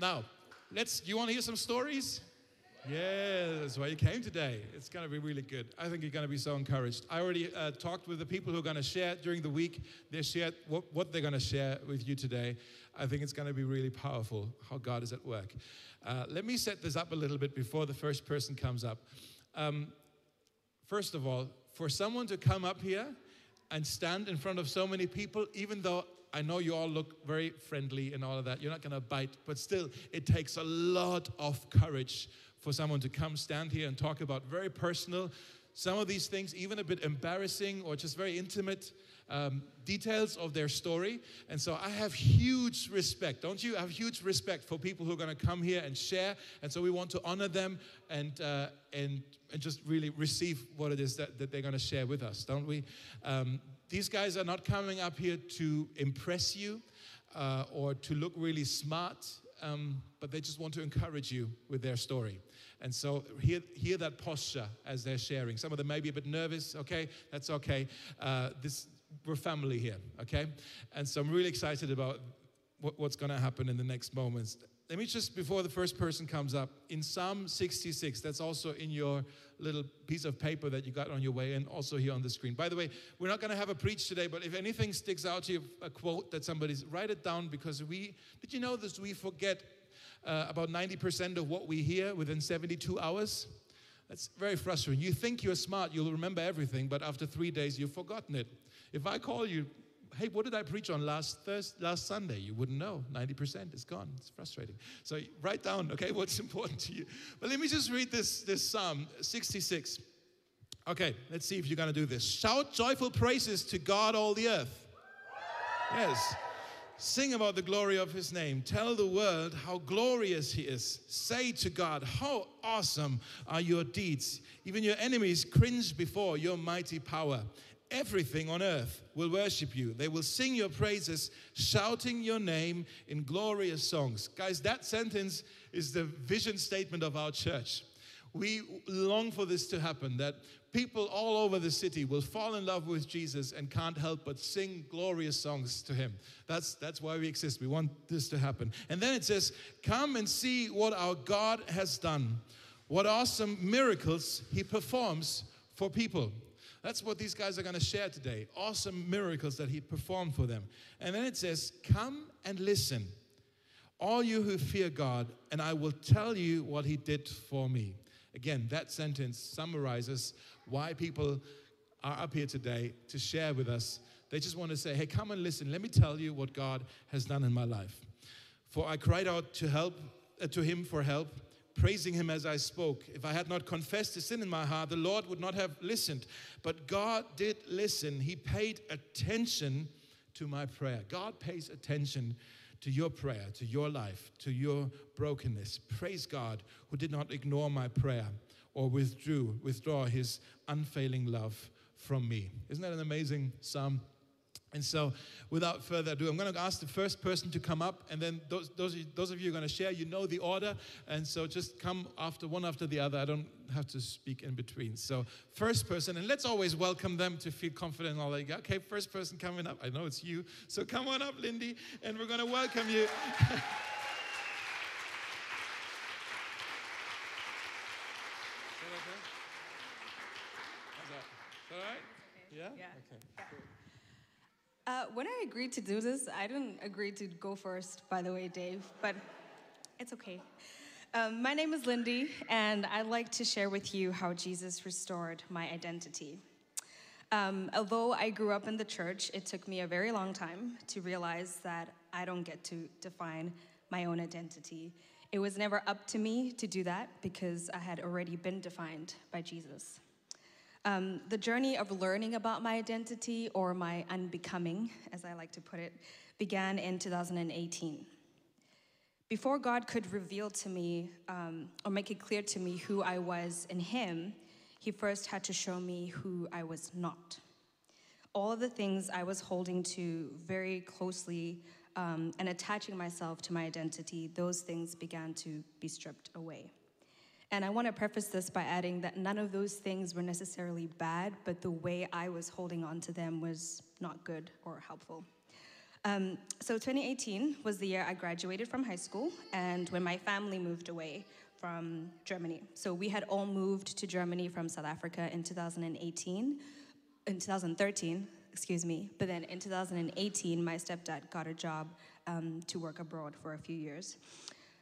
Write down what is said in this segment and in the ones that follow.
Now, let's. You want to hear some stories? Yeah, that's why you came today. It's going to be really good. I think you're going to be so encouraged. I already uh, talked with the people who are going to share during the week. They shared what, what they're going to share with you today. I think it's going to be really powerful how God is at work. Uh, let me set this up a little bit before the first person comes up. Um, first of all, for someone to come up here and stand in front of so many people, even though I know you all look very friendly and all of that, you're not going to bite, but still, it takes a lot of courage for someone to come stand here and talk about very personal, some of these things, even a bit embarrassing or just very intimate um, details of their story. And so I have huge respect, don't you? I have huge respect for people who are going to come here and share. And so we want to honor them and, uh, and, and just really receive what it is that, that they're going to share with us, don't we? Um, these guys are not coming up here to impress you uh, or to look really smart um, but they just want to encourage you with their story. And so hear, hear that posture as they're sharing. Some of them may be a bit nervous, okay? That's okay. Uh, this, we're family here, okay? And so I'm really excited about what, what's going to happen in the next moments let me just, before the first person comes up, in Psalm 66, that's also in your little piece of paper that you got on your way and also here on the screen. By the way, we're not going to have a preach today, but if anything sticks out to you, a quote that somebody's, write it down because we, did you know this? We forget uh, about 90% of what we hear within 72 hours. That's very frustrating. You think you're smart, you'll remember everything, but after three days, you've forgotten it. If I call you hey, what did I preach on last Thursday, last Sunday? You wouldn't know. 90% is gone. It's frustrating. So write down, okay, what's important to you. But let me just read this, this Psalm 66. Okay, let's see if you're going to do this. Shout joyful praises to God, all the earth. Yes. Sing about the glory of his name. Tell the world how glorious he is. Say to God, How awesome are your deeds. Even your enemies cringe before your mighty power everything on earth will worship you. They will sing your praises, shouting your name in glorious songs. Guys, that sentence is the vision statement of our church. We long for this to happen that people all over the city will fall in love with Jesus and can't help but sing glorious songs to him. That's, that's why we exist. We want this to happen. And then it says, Come and see what our God has done, what awesome miracles he performs for people. That's what these guys are going to share today. Awesome miracles that he performed for them. And then it says, Come and listen, all you who fear God, and I will tell you what he did for me. Again, that sentence summarizes why people are up here today to share with us. They just want to say, Hey, come and listen. Let me tell you what God has done in my life. For I cried out to help, uh, to him for help praising him as I spoke. If I had not confessed the sin in my heart, the Lord would not have listened. But God did listen. He paid attention to my prayer. God pays attention to your prayer, to your life, to your brokenness. Praise God who did not ignore my prayer or withdrew, withdraw his unfailing love from me. Isn't that an amazing psalm? And so, without further ado, I'm going to ask the first person to come up, and then those, those, those of you who are going to share, you know the order, and so just come after one after the other. I don't have to speak in between. So, first person, and let's always welcome them to feel confident and all that. Okay, first person coming up. I know it's you, so come on up, Lindy, and we're going to welcome you. Is that All right? Yeah? Yeah. Okay. Cool. Uh, when I agreed to do this, I didn't agree to go first, by the way, Dave, but it's okay. Um, my name is Lindy, and I'd like to share with you how Jesus restored my identity. Um, although I grew up in the church, it took me a very long time to realize that I don't get to define my own identity. It was never up to me to do that because I had already been defined by Jesus. Um, the journey of learning about my identity, or my unbecoming, as I like to put it, began in 2018. Before God could reveal to me um, or make it clear to me who I was in Him, He first had to show me who I was not. All of the things I was holding to very closely um, and attaching myself to my identity, those things began to be stripped away. And I want to preface this by adding that none of those things were necessarily bad, but the way I was holding on to them was not good or helpful. Um, so 2018 was the year I graduated from high school and when my family moved away from Germany. So we had all moved to Germany from South Africa in 2018, in 2013, excuse me. But then in 2018, my stepdad got a job um, to work abroad for a few years.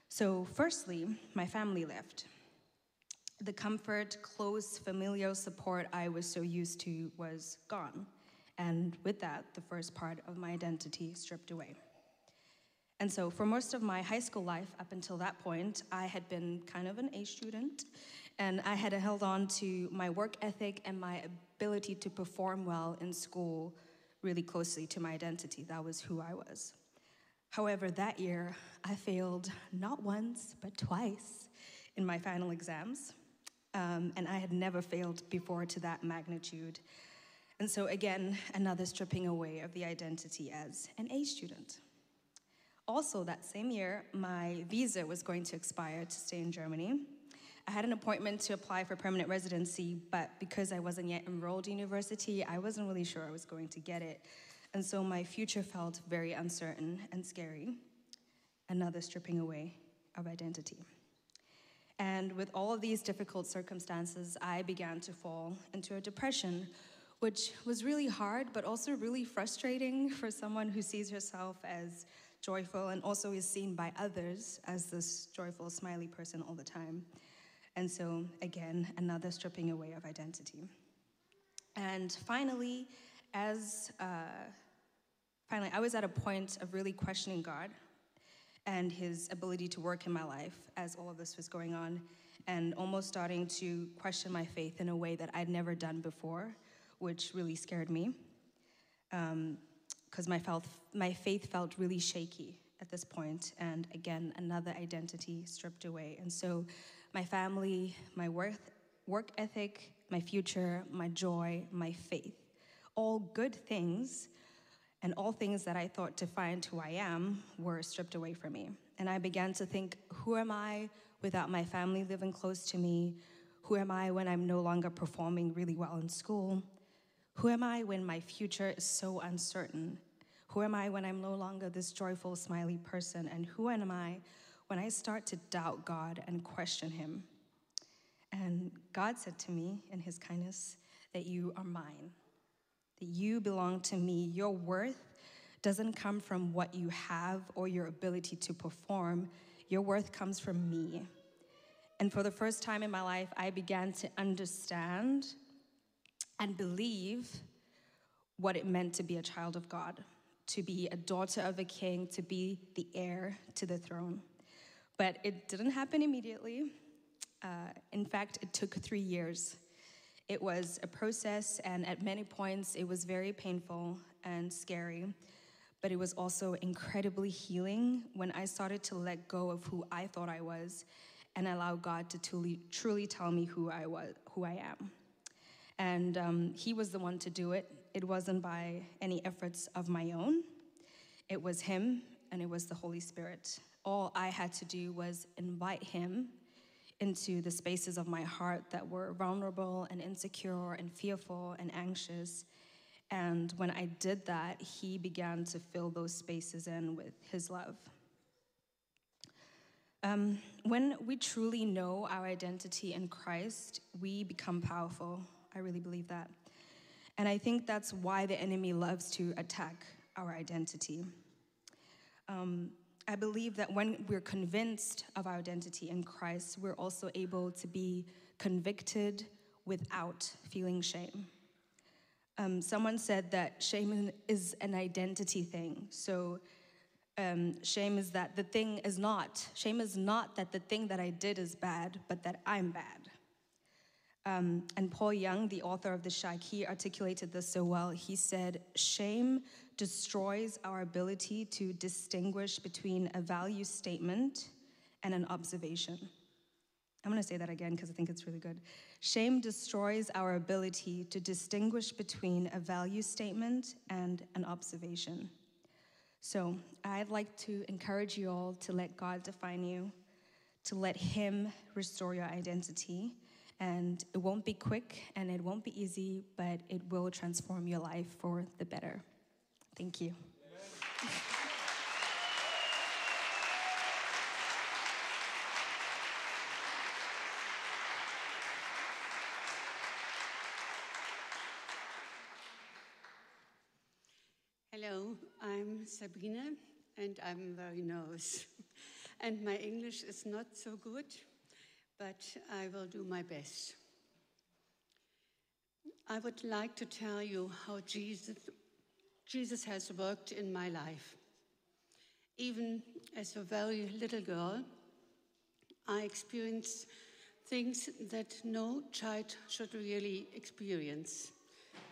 So, firstly, my family left. The comfort, close, familial support I was so used to was gone. And with that, the first part of my identity stripped away. And so, for most of my high school life, up until that point, I had been kind of an A student, and I had held on to my work ethic and my ability to perform well in school really closely to my identity. That was who I was. However, that year, I failed not once, but twice in my final exams. Um, and I had never failed before to that magnitude. And so, again, another stripping away of the identity as an A student. Also, that same year, my visa was going to expire to stay in Germany. I had an appointment to apply for permanent residency, but because I wasn't yet enrolled in university, I wasn't really sure I was going to get it. And so my future felt very uncertain and scary. Another stripping away of identity. And with all of these difficult circumstances, I began to fall into a depression, which was really hard, but also really frustrating for someone who sees herself as joyful and also is seen by others as this joyful, smiley person all the time. And so, again, another stripping away of identity. And finally, as uh, finally, I was at a point of really questioning God and his ability to work in my life as all of this was going on, and almost starting to question my faith in a way that I'd never done before, which really scared me. Because um, my, my faith felt really shaky at this point, and again, another identity stripped away. And so, my family, my work, work ethic, my future, my joy, my faith, all good things and all things that I thought defined who I am were stripped away from me. And I began to think, who am I without my family living close to me? Who am I when I'm no longer performing really well in school? Who am I when my future is so uncertain? Who am I when I'm no longer this joyful, smiley person? And who am I when I start to doubt God and question Him? And God said to me in His kindness that you are mine you belong to me. Your worth doesn't come from what you have or your ability to perform, your worth comes from me. And for the first time in my life, I began to understand and believe what it meant to be a child of God, to be a daughter of a king, to be the heir to the throne. But it didn't happen immediately. Uh, in fact, it took three years it was a process, and at many points, it was very painful and scary. But it was also incredibly healing when I started to let go of who I thought I was and allow God to truly, truly tell me who I was, who I am. And um, He was the one to do it. It wasn't by any efforts of my own. It was Him and it was the Holy Spirit. All I had to do was invite Him into the spaces of my heart that were vulnerable and insecure and fearful and anxious. And when I did that, He began to fill those spaces in with His love. Um, when we truly know our identity in Christ, we become powerful. I really believe that. And I think that's why the enemy loves to attack our identity. Um, I believe that when we're convinced of our identity in Christ, we're also able to be convicted without feeling shame. Um, someone said that shame is an identity thing. So, um, shame is that the thing is not, shame is not that the thing that I did is bad, but that I'm bad. Um, and Paul Young, the author of The Shack, he articulated this so well. He said, Shame destroys our ability to distinguish between a value statement and an observation. I'm going to say that again because I think it's really good. Shame destroys our ability to distinguish between a value statement and an observation. So, I'd like to encourage you all to let God define you, to let Him restore your identity. And it won't be quick and it won't be easy, but it will transform your life for the better. Thank you. Hello, I'm Sabrina, and I'm very nervous. and my English is not so good, but I will do my best. I would like to tell you how Jesus Jesus has worked in my life. Even as a very little girl, I experienced things that no child should really experience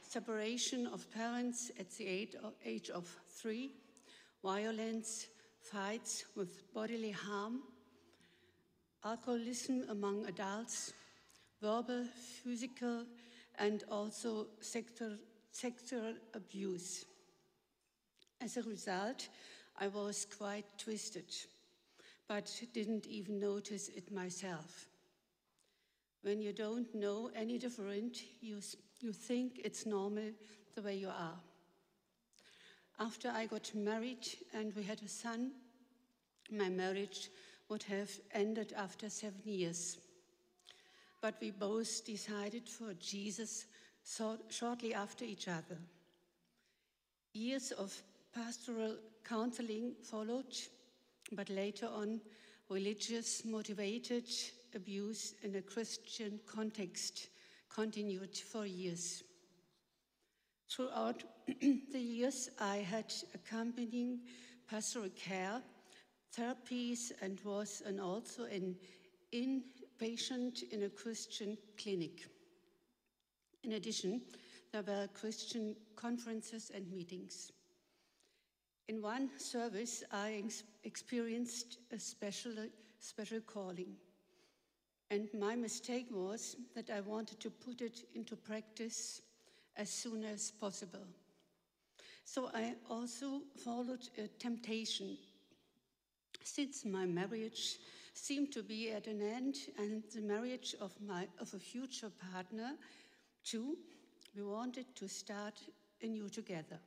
separation of parents at the age of three, violence, fights with bodily harm, alcoholism among adults, verbal, physical, and also sexual, abuse. As a result, I was quite twisted, but didn't even notice it myself. When you don't know any different, you, you think it's normal the way you are. After I got married and we had a son, my marriage would have ended after seven years. But we both decided for Jesus shortly after each other. Years of pastoral counseling followed, but later on, religious motivated abuse in a Christian context continued for years. Throughout the years, I had accompanying pastoral care, therapies, and was also an inpatient in a Christian clinic. In addition, there were Christian conferences and meetings. In one service, I experienced a special, special calling. And my mistake was that I wanted to put it into practice as soon as possible. So I also followed a temptation. Since my marriage seemed to be at an end and the marriage of, my, of a future partner too, we wanted to start anew together.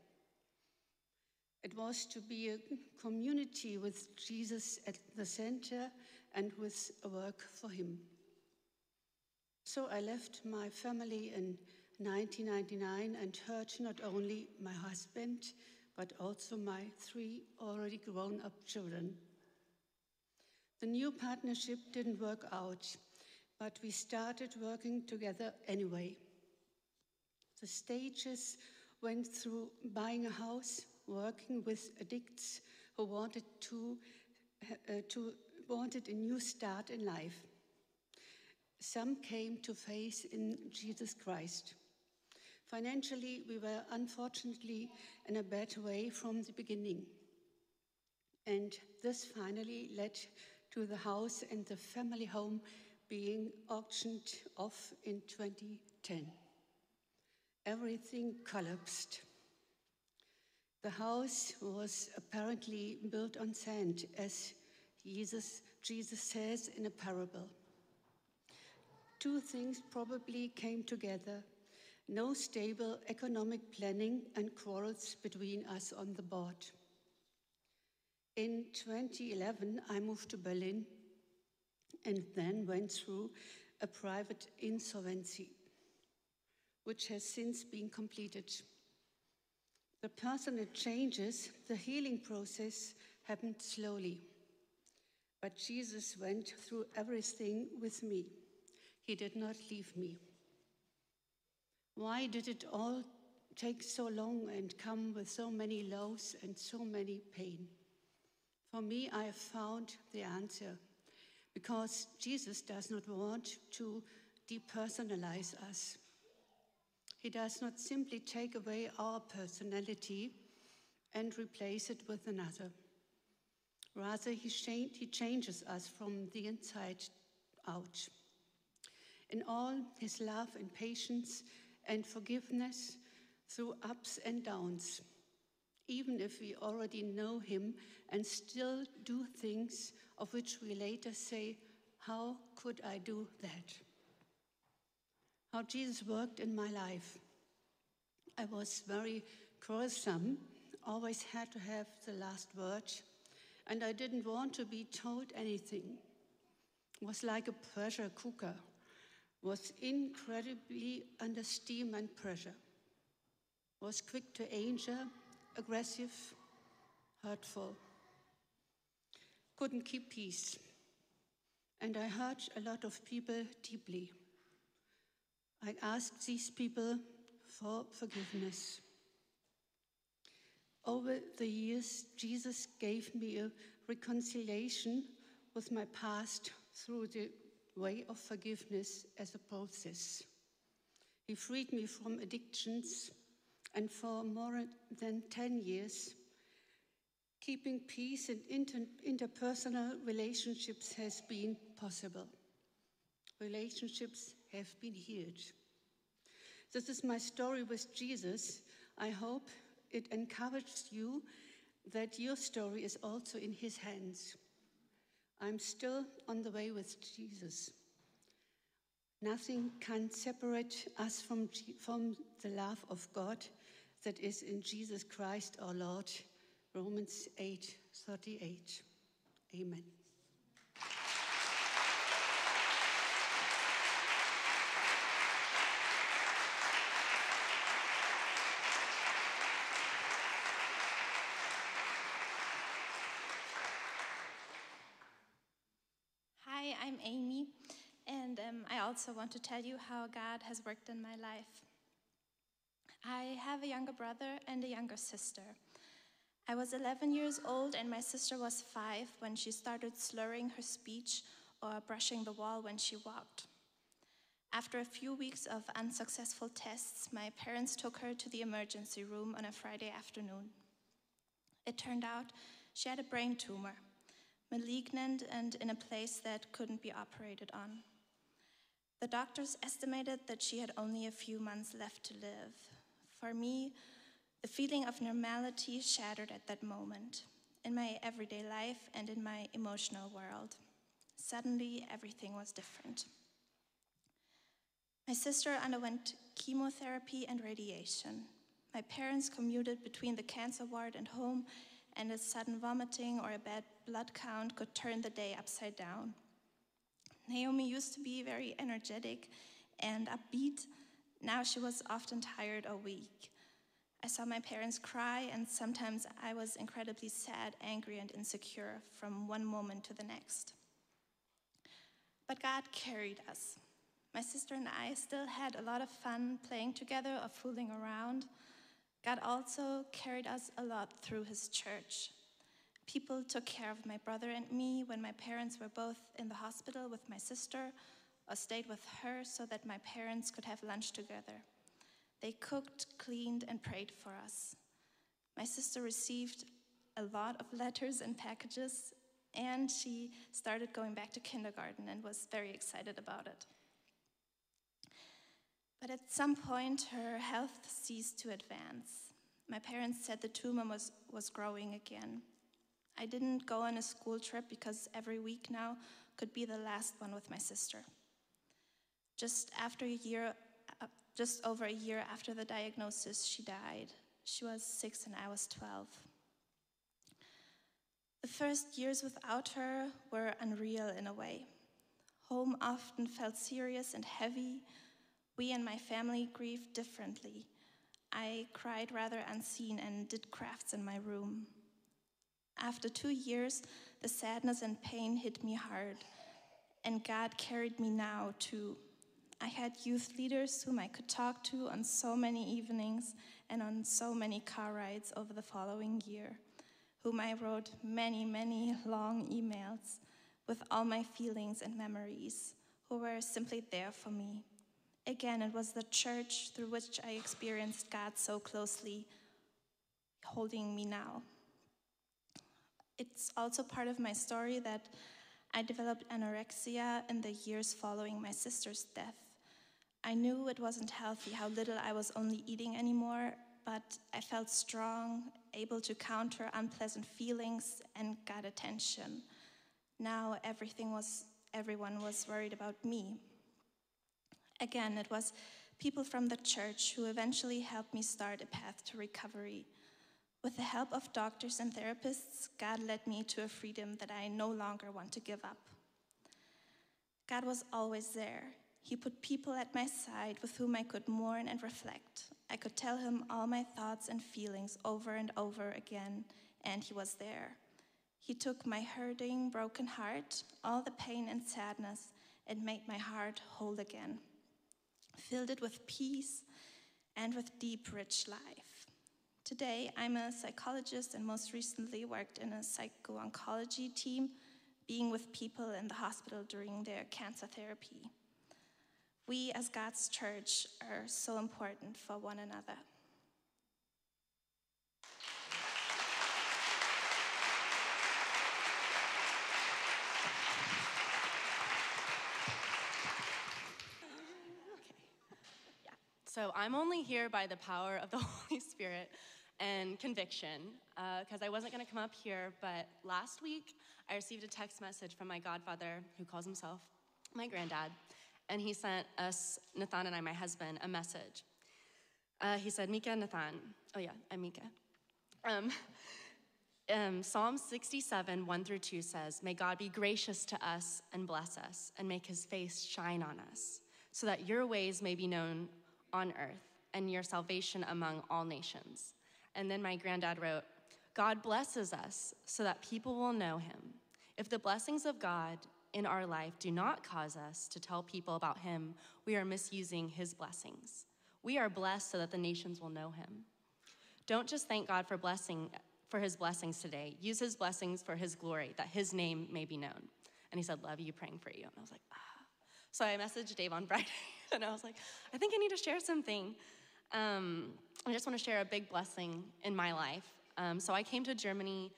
It was to be a community with Jesus at the center and with a work for him. So I left my family in 1999 and heard not only my husband, but also my three already grown up children. The new partnership didn't work out, but we started working together anyway. The stages went through buying a house, working with addicts who wanted to, uh, to wanted a new start in life. Some came to faith in Jesus Christ. Financially, we were unfortunately in a bad way from the beginning. And this finally led to the house and the family home being auctioned off in 2010. Everything collapsed. The house was apparently built on sand, as Jesus, Jesus says in a parable. Two things probably came together no stable economic planning and quarrels between us on the board. In 2011, I moved to Berlin and then went through a private insolvency, which has since been completed. The personal changes, the healing process happened slowly. But Jesus went through everything with me. He did not leave me. Why did it all take so long and come with so many lows and so many pain? For me, I have found the answer because Jesus does not want to depersonalize us. He does not simply take away our personality and replace it with another. Rather, he, he changes us from the inside out. In all his love and patience, and forgiveness through ups and downs, even if we already know Him and still do things of which we later say, How could I do that? How Jesus worked in my life. I was very quarrelsome, always had to have the last word, and I didn't want to be told anything. It was like a pressure cooker was incredibly under steam and pressure, was quick to anger, aggressive, hurtful. Couldn't keep peace. And I hurt a lot of people deeply. I asked these people for forgiveness. Over the years, Jesus gave me a reconciliation with my past through the way of forgiveness as a process. He freed me from addictions, and for more than 10 years, keeping peace in inter- interpersonal relationships has been possible. Relationships have been healed. This is my story with Jesus. I hope it encourages you that your story is also in his hands. I'm still on the way with Jesus. Nothing can separate us from, from the love of God that is in Jesus Christ our Lord. Romans 8 38. Amen. Hi, I'm Amy, and um, I also want to tell you how God has worked in my life. I have a younger brother and a younger sister. I was 11 years old, and my sister was five when she started slurring her speech or brushing the wall when she walked. After a few weeks of unsuccessful tests, my parents took her to the emergency room on a Friday afternoon. It turned out she had a brain tumor, malignant and in a place that couldn't be operated on. The doctors estimated that she had only a few months left to live. For me, the feeling of normality shattered at that moment, in my everyday life and in my emotional world. Suddenly, everything was different. My sister underwent chemotherapy and radiation. My parents commuted between the cancer ward and home, and a sudden vomiting or a bad blood count could turn the day upside down. Naomi used to be very energetic and upbeat. Now she was often tired or weak. I saw my parents cry, and sometimes I was incredibly sad, angry, and insecure from one moment to the next. But God carried us. My sister and I still had a lot of fun playing together or fooling around. God also carried us a lot through His church. People took care of my brother and me when my parents were both in the hospital with my sister or stayed with her so that my parents could have lunch together. They cooked, cleaned, and prayed for us. My sister received a lot of letters and packages, and she started going back to kindergarten and was very excited about it. But at some point, her health ceased to advance. My parents said the tumor was, was growing again. I didn't go on a school trip because every week now could be the last one with my sister. Just after a year, uh, just over a year after the diagnosis, she died. She was six and I was 12. The first years without her were unreal in a way. Home often felt serious and heavy. We and my family grieved differently. I cried rather unseen and did crafts in my room. After two years, the sadness and pain hit me hard, and God carried me now too. I had youth leaders whom I could talk to on so many evenings and on so many car rides over the following year, whom I wrote many, many long emails with all my feelings and memories, who were simply there for me. Again, it was the church through which I experienced God so closely holding me now. It's also part of my story that I developed anorexia in the years following my sister's death. I knew it wasn't healthy how little I was only eating anymore, but I felt strong, able to counter unpleasant feelings, and got attention. Now everything was, everyone was worried about me. Again, it was people from the church who eventually helped me start a path to recovery. With the help of doctors and therapists, God led me to a freedom that I no longer want to give up. God was always there. He put people at my side with whom I could mourn and reflect. I could tell him all my thoughts and feelings over and over again, and He was there. He took my hurting, broken heart, all the pain and sadness, and made my heart whole again, filled it with peace and with deep, rich life. Today, I'm a psychologist and most recently worked in a psycho oncology team, being with people in the hospital during their cancer therapy. We, as God's church, are so important for one another. So I'm only here by the power of the Holy Spirit and conviction because uh, I wasn't going to come up here. But last week, I received a text message from my godfather, who calls himself my granddad, and he sent us, Nathan and I, my husband, a message. Uh, he said, Mika, Nathan. Oh, yeah, I'm Mika. Um, um, Psalm 67, 1 through 2 says, May God be gracious to us and bless us, and make his face shine on us, so that your ways may be known on earth and your salvation among all nations. And then my granddad wrote, God blesses us so that people will know him. If the blessings of God in our life do not cause us to tell people about him, we are misusing his blessings. We are blessed so that the nations will know him. Don't just thank God for blessing for his blessings today. Use his blessings for his glory, that his name may be known. And he said, Love you, praying for you. And I was like, ah. So I messaged Dave on Friday. and I was like, I think I need to share something. Um, I just want to share a big blessing in my life. Um, so I came to Germany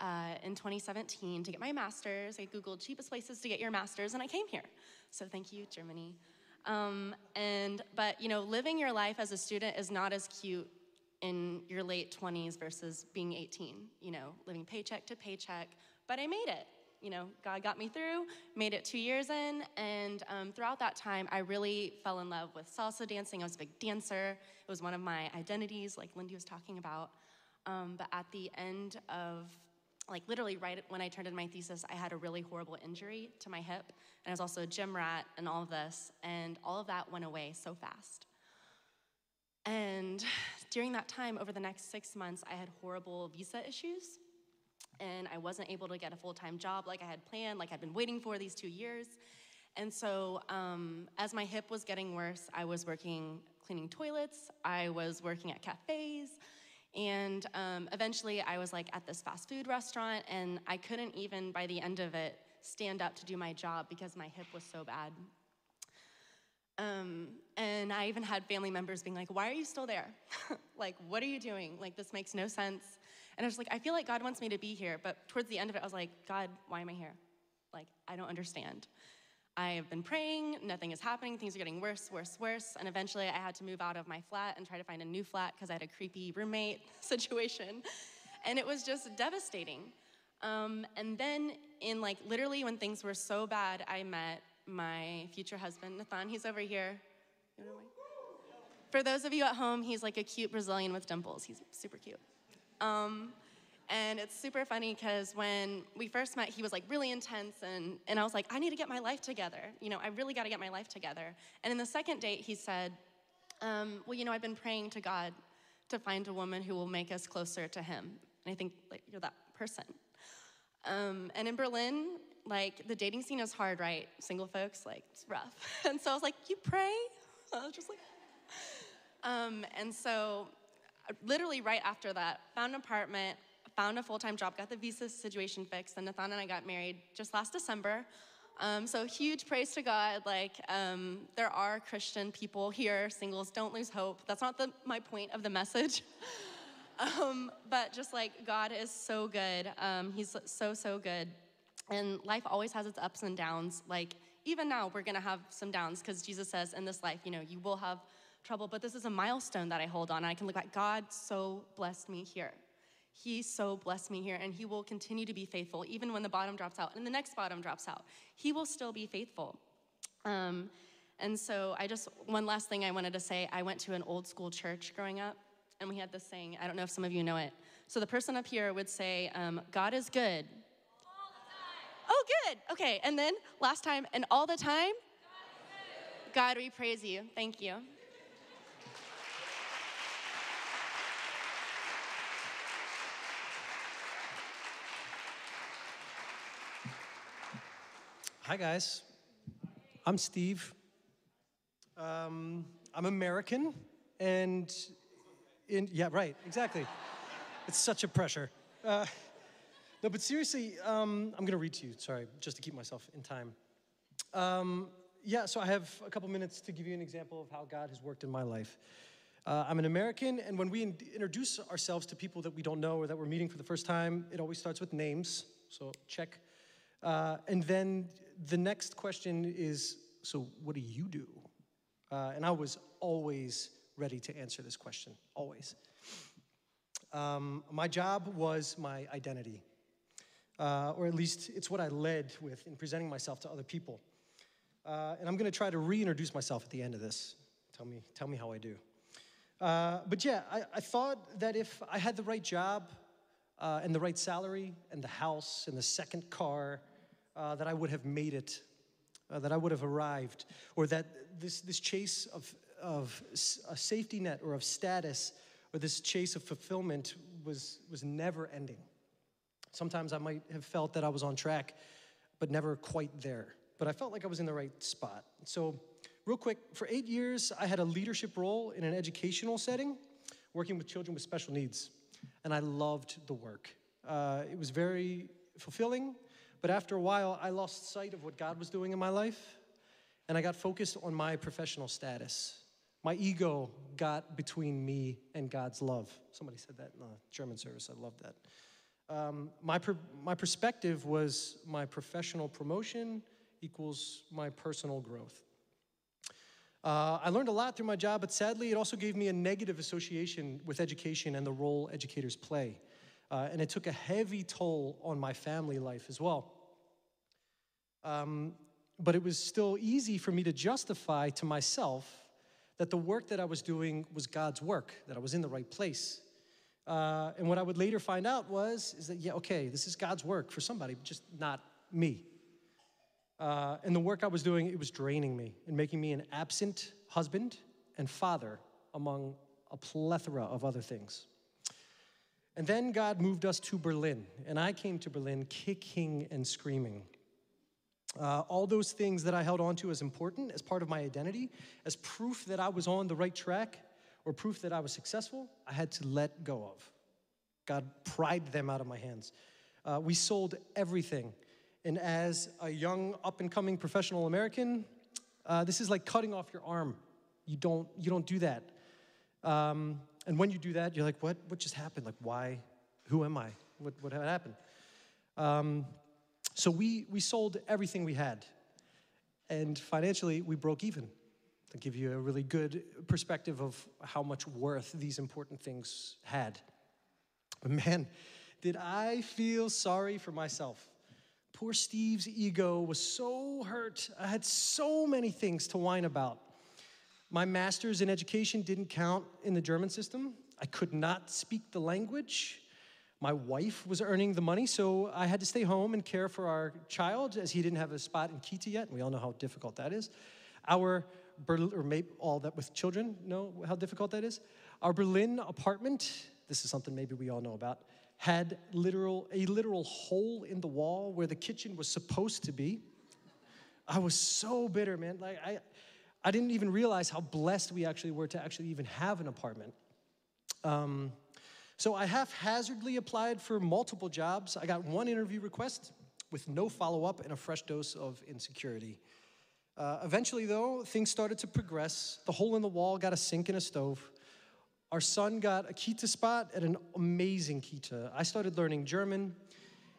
uh, in 2017 to get my master's. I Googled cheapest places to get your master's, and I came here. So thank you, Germany. Um, and but you know, living your life as a student is not as cute in your late 20s versus being 18. You know, living paycheck to paycheck. But I made it you know, God got me through, made it two years in, and um, throughout that time, I really fell in love with salsa dancing. I was a big dancer. It was one of my identities, like Lindy was talking about. Um, but at the end of, like literally right when I turned in my thesis, I had a really horrible injury to my hip, and I was also a gym rat and all of this, and all of that went away so fast. And during that time, over the next six months, I had horrible visa issues and I wasn't able to get a full time job like I had planned, like I'd been waiting for these two years. And so, um, as my hip was getting worse, I was working cleaning toilets, I was working at cafes, and um, eventually I was like at this fast food restaurant, and I couldn't even, by the end of it, stand up to do my job because my hip was so bad. Um, and I even had family members being like, Why are you still there? like, what are you doing? Like, this makes no sense. And I was like, I feel like God wants me to be here. But towards the end of it, I was like, God, why am I here? Like, I don't understand. I have been praying, nothing is happening, things are getting worse, worse, worse. And eventually I had to move out of my flat and try to find a new flat because I had a creepy roommate situation. And it was just devastating. Um, and then, in like literally when things were so bad, I met my future husband, Nathan. He's over here. For those of you at home, he's like a cute Brazilian with dimples. He's super cute. Um, and it's super funny because when we first met, he was like really intense, and, and I was like, I need to get my life together. You know, I really got to get my life together. And in the second date, he said, um, Well, you know, I've been praying to God to find a woman who will make us closer to Him. And I think like you're that person. Um, and in Berlin, like the dating scene is hard, right? Single folks, like it's rough. And so I was like, You pray? I was just like, um, and so literally right after that, found an apartment, found a full time job, got the visa situation fixed, and Nathan and I got married just last December. Um, so huge praise to God. Like um, there are Christian people here, singles. Don't lose hope. That's not the, my point of the message. um, but just like God is so good. Um, he's so so good, and life always has its ups and downs. Like even now, we're gonna have some downs because Jesus says in this life, you know, you will have trouble, but this is a milestone that I hold on. I can look back. God so blessed me here. He so blessed me here, and He will continue to be faithful even when the bottom drops out and the next bottom drops out. He will still be faithful. Um, and so, I just, one last thing I wanted to say I went to an old school church growing up, and we had this saying. I don't know if some of you know it. So, the person up here would say, um, God is good. Oh, good. Okay. And then last time, and all the time? God, God we praise you. Thank you. Hi, guys. I'm Steve. Um, I'm American, and in, yeah, right, exactly. it's such a pressure. Uh, no, but seriously, um, I'm going to read to you, sorry, just to keep myself in time. Um, yeah, so I have a couple minutes to give you an example of how God has worked in my life. Uh, I'm an American, and when we in- introduce ourselves to people that we don't know or that we're meeting for the first time, it always starts with names, so check. Uh, and then the next question is so, what do you do? Uh, and I was always ready to answer this question, always. Um, my job was my identity, uh, or at least it's what I led with in presenting myself to other people. Uh, and I'm going to try to reintroduce myself at the end of this. Tell me, tell me how I do. Uh, but yeah, I, I, thought that if I had the right job uh, and the right salary and the house and the second car, uh, that I would have made it, uh, that I would have arrived, or that this, this chase of, of a safety net or of status or this chase of fulfillment was, was never ending. Sometimes I might have felt that I was on track, but never quite there. But I felt like I was in the right spot. So, real quick, for eight years, I had a leadership role in an educational setting, working with children with special needs. And I loved the work. Uh, it was very fulfilling, but after a while, I lost sight of what God was doing in my life, and I got focused on my professional status. My ego got between me and God's love. Somebody said that in the German service. I love that. Um, my, per- my perspective was my professional promotion equals my personal growth. Uh, I learned a lot through my job, but sadly, it also gave me a negative association with education and the role educators play. Uh, and it took a heavy toll on my family life as well. Um, but it was still easy for me to justify to myself that the work that I was doing was God's work, that I was in the right place. Uh, and what I would later find out was, is that, yeah, okay, this is God's work for somebody, just not me. Uh, and the work I was doing, it was draining me and making me an absent husband and father among a plethora of other things. And then God moved us to Berlin, and I came to Berlin kicking and screaming. Uh, all those things that I held on to as important, as part of my identity, as proof that I was on the right track, or proof that I was successful, I had to let go of. God pried them out of my hands. Uh, we sold everything. And as a young, up and coming professional American, uh, this is like cutting off your arm. You don't, you don't do that. Um, and when you do that, you're like, what, what just happened? Like, why? Who am I? What, what happened? Um, so we, we sold everything we had. And financially, we broke even. To give you a really good perspective of how much worth these important things had. But man, did I feel sorry for myself. Poor Steve's ego was so hurt. I had so many things to whine about. My master's in education didn't count in the German system. I could not speak the language. My wife was earning the money, so I had to stay home and care for our child as he didn't have a spot in Kita yet. And We all know how difficult that is. Our Berlin, or maybe all that with children know how difficult that is. Our Berlin apartment, this is something maybe we all know about, had literal a literal hole in the wall where the kitchen was supposed to be. I was so bitter, man. Like I I didn't even realize how blessed we actually were to actually even have an apartment. Um, so I haphazardly applied for multiple jobs. I got one interview request with no follow up and a fresh dose of insecurity. Uh, eventually, though, things started to progress. The hole in the wall got a sink and a stove. Our son got a Kita spot at an amazing Kita. I started learning German,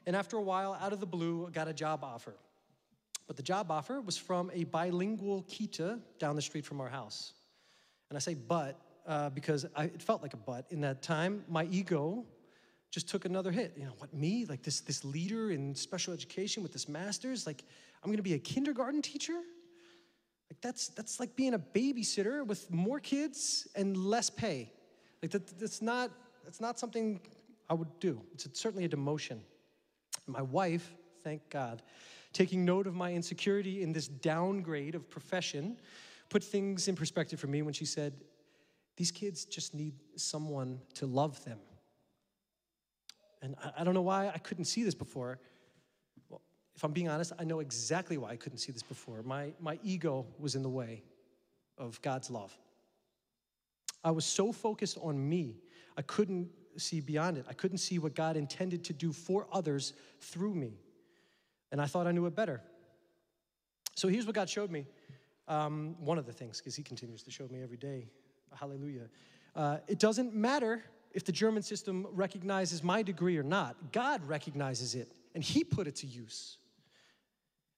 and after a while, out of the blue, got a job offer. But the job offer was from a bilingual Kita down the street from our house. And I say but uh, because I, it felt like a but in that time. My ego just took another hit. You know, what, me? Like this, this leader in special education with this master's? Like, I'm gonna be a kindergarten teacher? Like, that's, that's like being a babysitter with more kids and less pay. Like, that, that's, not, that's not something I would do. It's certainly a demotion. My wife, thank God, taking note of my insecurity in this downgrade of profession, put things in perspective for me when she said, These kids just need someone to love them. And I, I don't know why I couldn't see this before. Well, if I'm being honest, I know exactly why I couldn't see this before. My, my ego was in the way of God's love. I was so focused on me, I couldn't see beyond it. I couldn't see what God intended to do for others through me. And I thought I knew it better. So here's what God showed me. Um, one of the things, because He continues to show me every day. Hallelujah. Uh, it doesn't matter if the German system recognizes my degree or not, God recognizes it, and He put it to use.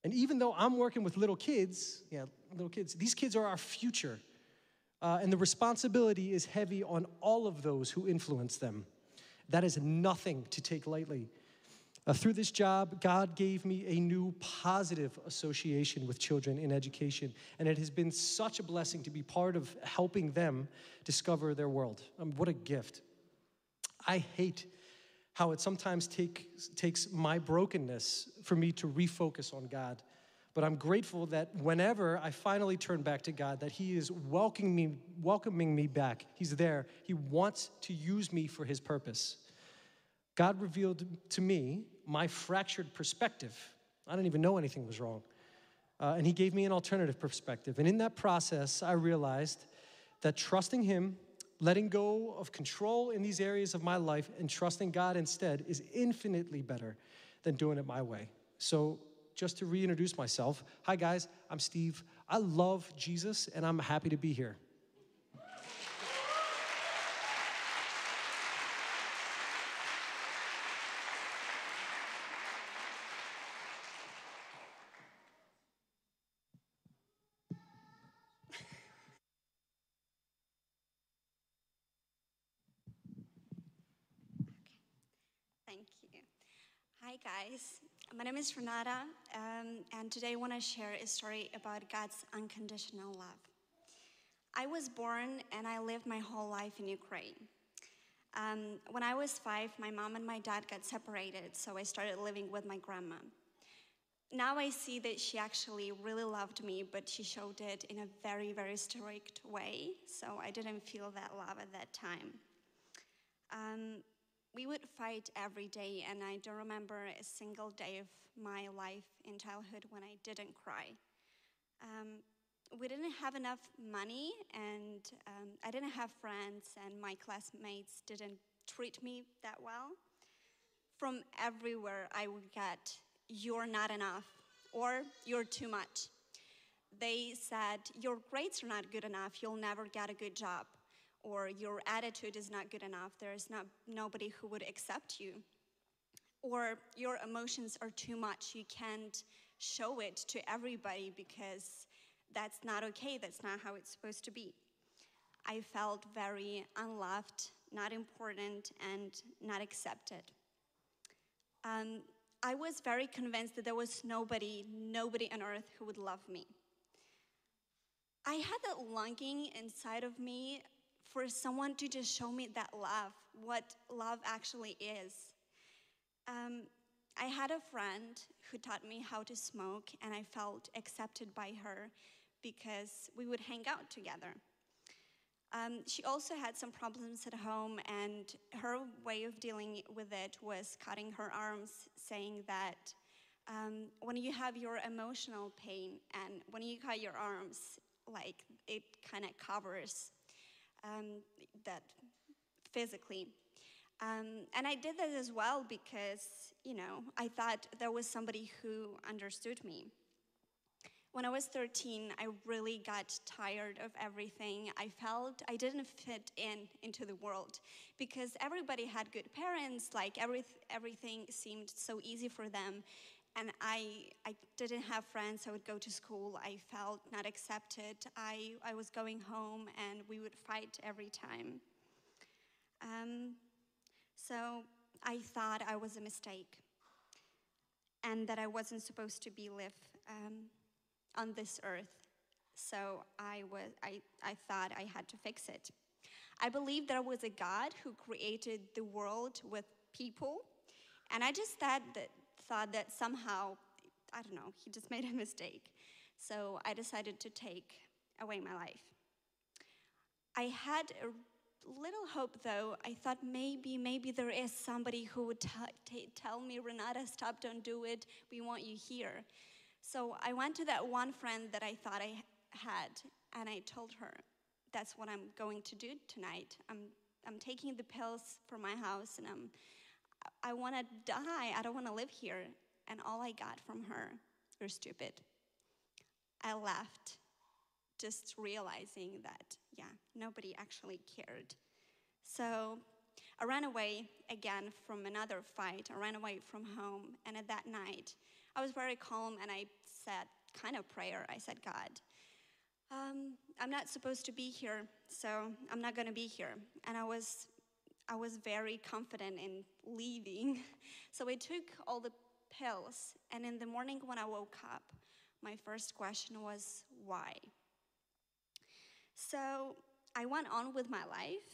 And even though I'm working with little kids, yeah, little kids, these kids are our future. Uh, and the responsibility is heavy on all of those who influence them. That is nothing to take lightly. Uh, through this job, God gave me a new positive association with children in education, and it has been such a blessing to be part of helping them discover their world. Um, what a gift. I hate how it sometimes take, takes my brokenness for me to refocus on God. But I'm grateful that whenever I finally turn back to God, that He is welcoming me, welcoming me back. He's there. He wants to use me for His purpose. God revealed to me my fractured perspective. I didn't even know anything was wrong. Uh, and He gave me an alternative perspective. And in that process, I realized that trusting Him Letting go of control in these areas of my life and trusting God instead is infinitely better than doing it my way. So, just to reintroduce myself, hi guys, I'm Steve. I love Jesus and I'm happy to be here. Hi, guys. My name is Renata, um, and today I want to share a story about God's unconditional love. I was born and I lived my whole life in Ukraine. Um, when I was five, my mom and my dad got separated, so I started living with my grandma. Now I see that she actually really loved me, but she showed it in a very, very strict way, so I didn't feel that love at that time. Um, we would fight every day, and I don't remember a single day of my life in childhood when I didn't cry. Um, we didn't have enough money, and um, I didn't have friends, and my classmates didn't treat me that well. From everywhere, I would get, You're not enough, or You're too much. They said, Your grades are not good enough, you'll never get a good job or your attitude is not good enough, there is not nobody who would accept you, or your emotions are too much, you can't show it to everybody because that's not okay, that's not how it's supposed to be. I felt very unloved, not important, and not accepted. Um, I was very convinced that there was nobody, nobody on earth who would love me. I had that longing inside of me for someone to just show me that love, what love actually is. Um, I had a friend who taught me how to smoke, and I felt accepted by her because we would hang out together. Um, she also had some problems at home, and her way of dealing with it was cutting her arms, saying that um, when you have your emotional pain and when you cut your arms, like it kind of covers um, that physically. Um, and I did that as well because, you know, I thought there was somebody who understood me. When I was 13, I really got tired of everything. I felt I didn't fit in into the world because everybody had good parents, like every, everything seemed so easy for them and I, I didn't have friends. I would go to school. I felt not accepted. I, I was going home and we would fight every time. Um, so I thought I was a mistake and that I wasn't supposed to be live um, on this earth. So I, was, I, I thought I had to fix it. I believed there was a God who created the world with people. And I just thought that thought that somehow, I don't know, he just made a mistake. So I decided to take away my life. I had a little hope though. I thought maybe, maybe there is somebody who would tell me, Renata, stop, don't do it. We want you here. So I went to that one friend that I thought I had, and I told her, that's what I'm going to do tonight. I'm, I'm taking the pills for my house, and I'm, I want to die. I don't want to live here. And all I got from her, you're stupid. I left just realizing that, yeah, nobody actually cared. So I ran away again from another fight. I ran away from home. And at that night, I was very calm and I said, kind of prayer. I said, God, um, I'm not supposed to be here, so I'm not going to be here. And I was, I was very confident in leaving. So I took all the pills. And in the morning when I woke up, my first question was, why? So I went on with my life.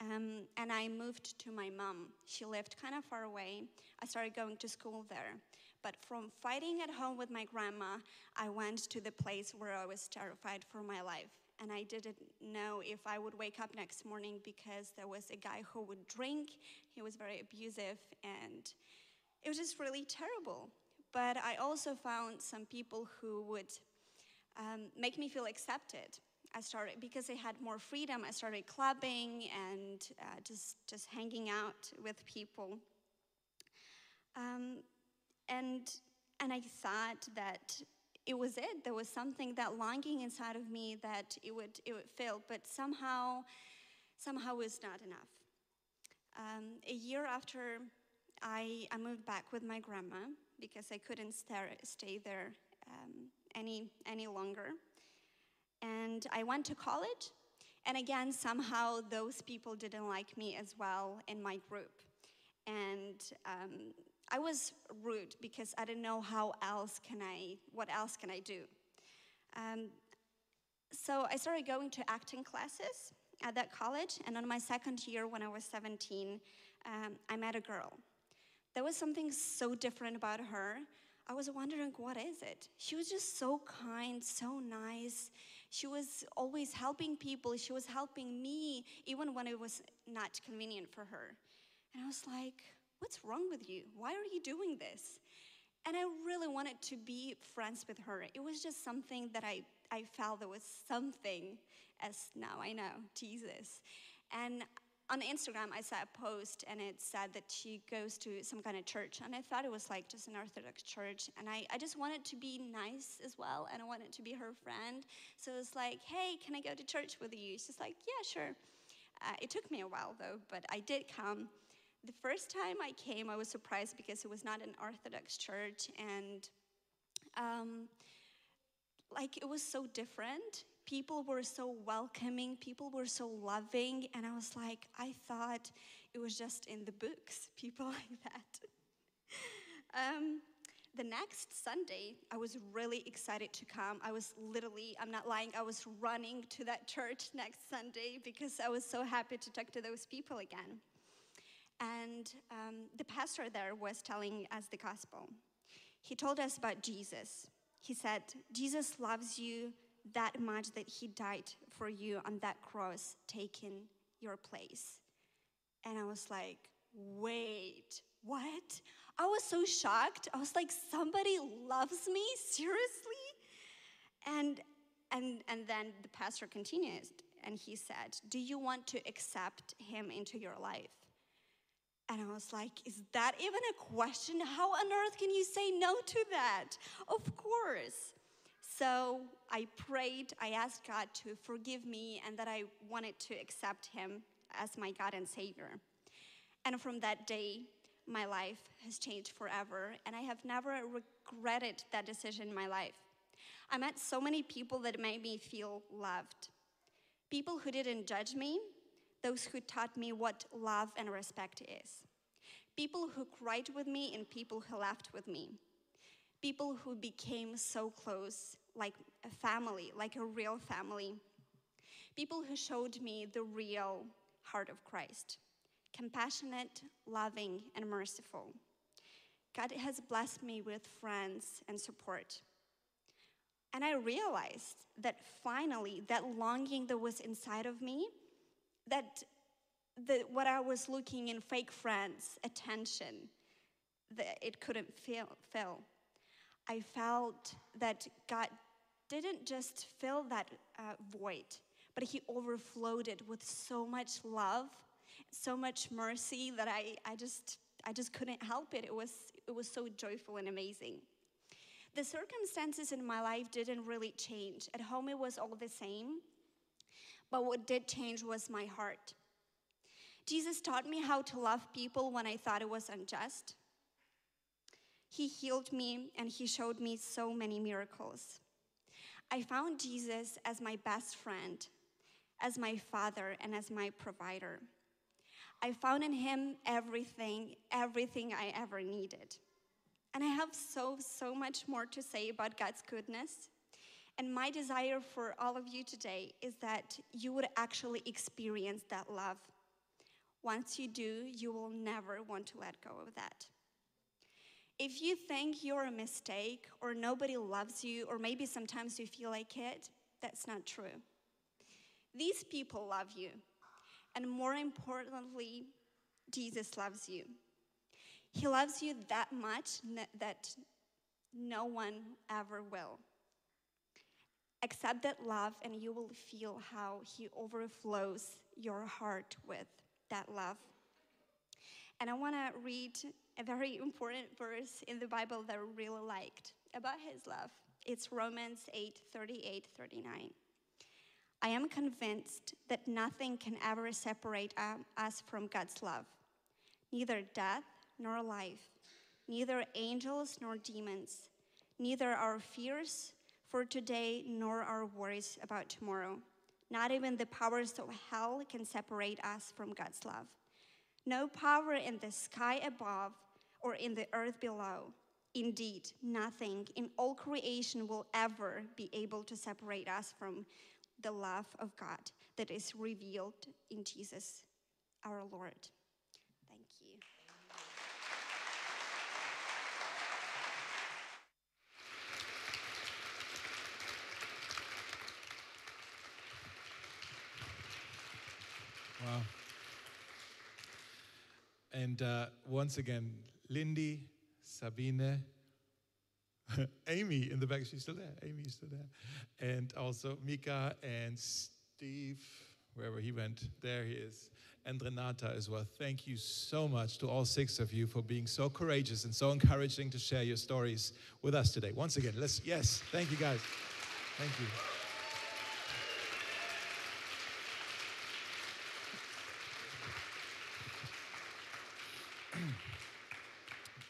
Um, and I moved to my mom. She lived kind of far away. I started going to school there. But from fighting at home with my grandma, I went to the place where I was terrified for my life. And I didn't know if I would wake up next morning because there was a guy who would drink. He was very abusive, and it was just really terrible. But I also found some people who would um, make me feel accepted. I started because I had more freedom. I started clubbing and uh, just just hanging out with people. Um, and and I thought that it was it. There was something that longing inside of me that it would it would fill, but somehow somehow was not enough. Um, a year after I, I moved back with my grandma because I couldn't stay, stay there um, any any longer. And I went to college, and again, somehow those people didn't like me as well in my group. And um, I was rude because I didn't know how else can I, what else can I do? Um, so I started going to acting classes at that college, and on my second year, when I was 17, um, I met a girl. There was something so different about her. I was wondering, what is it? She was just so kind, so nice. She was always helping people. She was helping me, even when it was not convenient for her. And I was like, what's wrong with you? Why are you doing this? And I really wanted to be friends with her. It was just something that I, I felt there was something, as now I know, Jesus. And on Instagram, I saw a post and it said that she goes to some kind of church. And I thought it was like just an Orthodox church. And I, I just wanted to be nice as well. And I wanted to be her friend. So it was like, hey, can I go to church with you? She's like, yeah, sure. Uh, it took me a while though, but I did come. The first time I came, I was surprised because it was not an Orthodox church. And um, like it was so different people were so welcoming, people were so loving, and I was like, I thought it was just in the books, people like that. um, the next Sunday, I was really excited to come. I was literally, I'm not lying, I was running to that church next Sunday because I was so happy to talk to those people again. And um, the pastor there was telling us the gospel. He told us about Jesus. He said, Jesus loves you that much that he died for you on that cross, taking your place. And I was like, wait, what? I was so shocked. I was like, somebody loves me? Seriously? And and and then the pastor continues and he said, Do you want to accept him into your life? And I was like, Is that even a question? How on earth can you say no to that? Of course. So I prayed, I asked God to forgive me, and that I wanted to accept Him as my God and Savior. And from that day, my life has changed forever, and I have never regretted that decision in my life. I met so many people that made me feel loved. People who didn't judge me, those who taught me what love and respect is. People who cried with me and people who laughed with me. People who became so close like a family, like a real family. People who showed me the real heart of Christ compassionate, loving, and merciful. God has blessed me with friends and support. And I realized that finally, that longing that was inside of me, that the, what I was looking in fake friends, attention, that it couldn't fill, fill. I felt that God didn't just fill that uh, void, but He overflowed it with so much love, so much mercy that I, I just I just couldn't help it. It was it was so joyful and amazing. The circumstances in my life didn't really change. At home, it was all the same. But what did change was my heart. Jesus taught me how to love people when I thought it was unjust. He healed me and he showed me so many miracles. I found Jesus as my best friend, as my father, and as my provider. I found in him everything, everything I ever needed. And I have so, so much more to say about God's goodness. And my desire for all of you today is that you would actually experience that love. Once you do, you will never want to let go of that. If you think you're a mistake or nobody loves you, or maybe sometimes you feel like it, that's not true. These people love you. And more importantly, Jesus loves you. He loves you that much that no one ever will. Accept that love, and you will feel how He overflows your heart with that love. And I want to read a very important verse in the Bible that I really liked about His love. It's Romans 8 38 39. I am convinced that nothing can ever separate um, us from God's love, neither death nor life, neither angels nor demons, neither our fears for today nor our worries about tomorrow. Not even the powers of hell can separate us from God's love. No power in the sky above or in the earth below. Indeed, nothing in all creation will ever be able to separate us from the love of God that is revealed in Jesus our Lord. Thank you. Wow. And uh, once again, Lindy, Sabine, Amy in the back, she's still there. Amy's still there. And also Mika and Steve, wherever he went, there he is. And Renata as well. Thank you so much to all six of you for being so courageous and so encouraging to share your stories with us today. Once again, let's, yes, thank you guys. Thank you.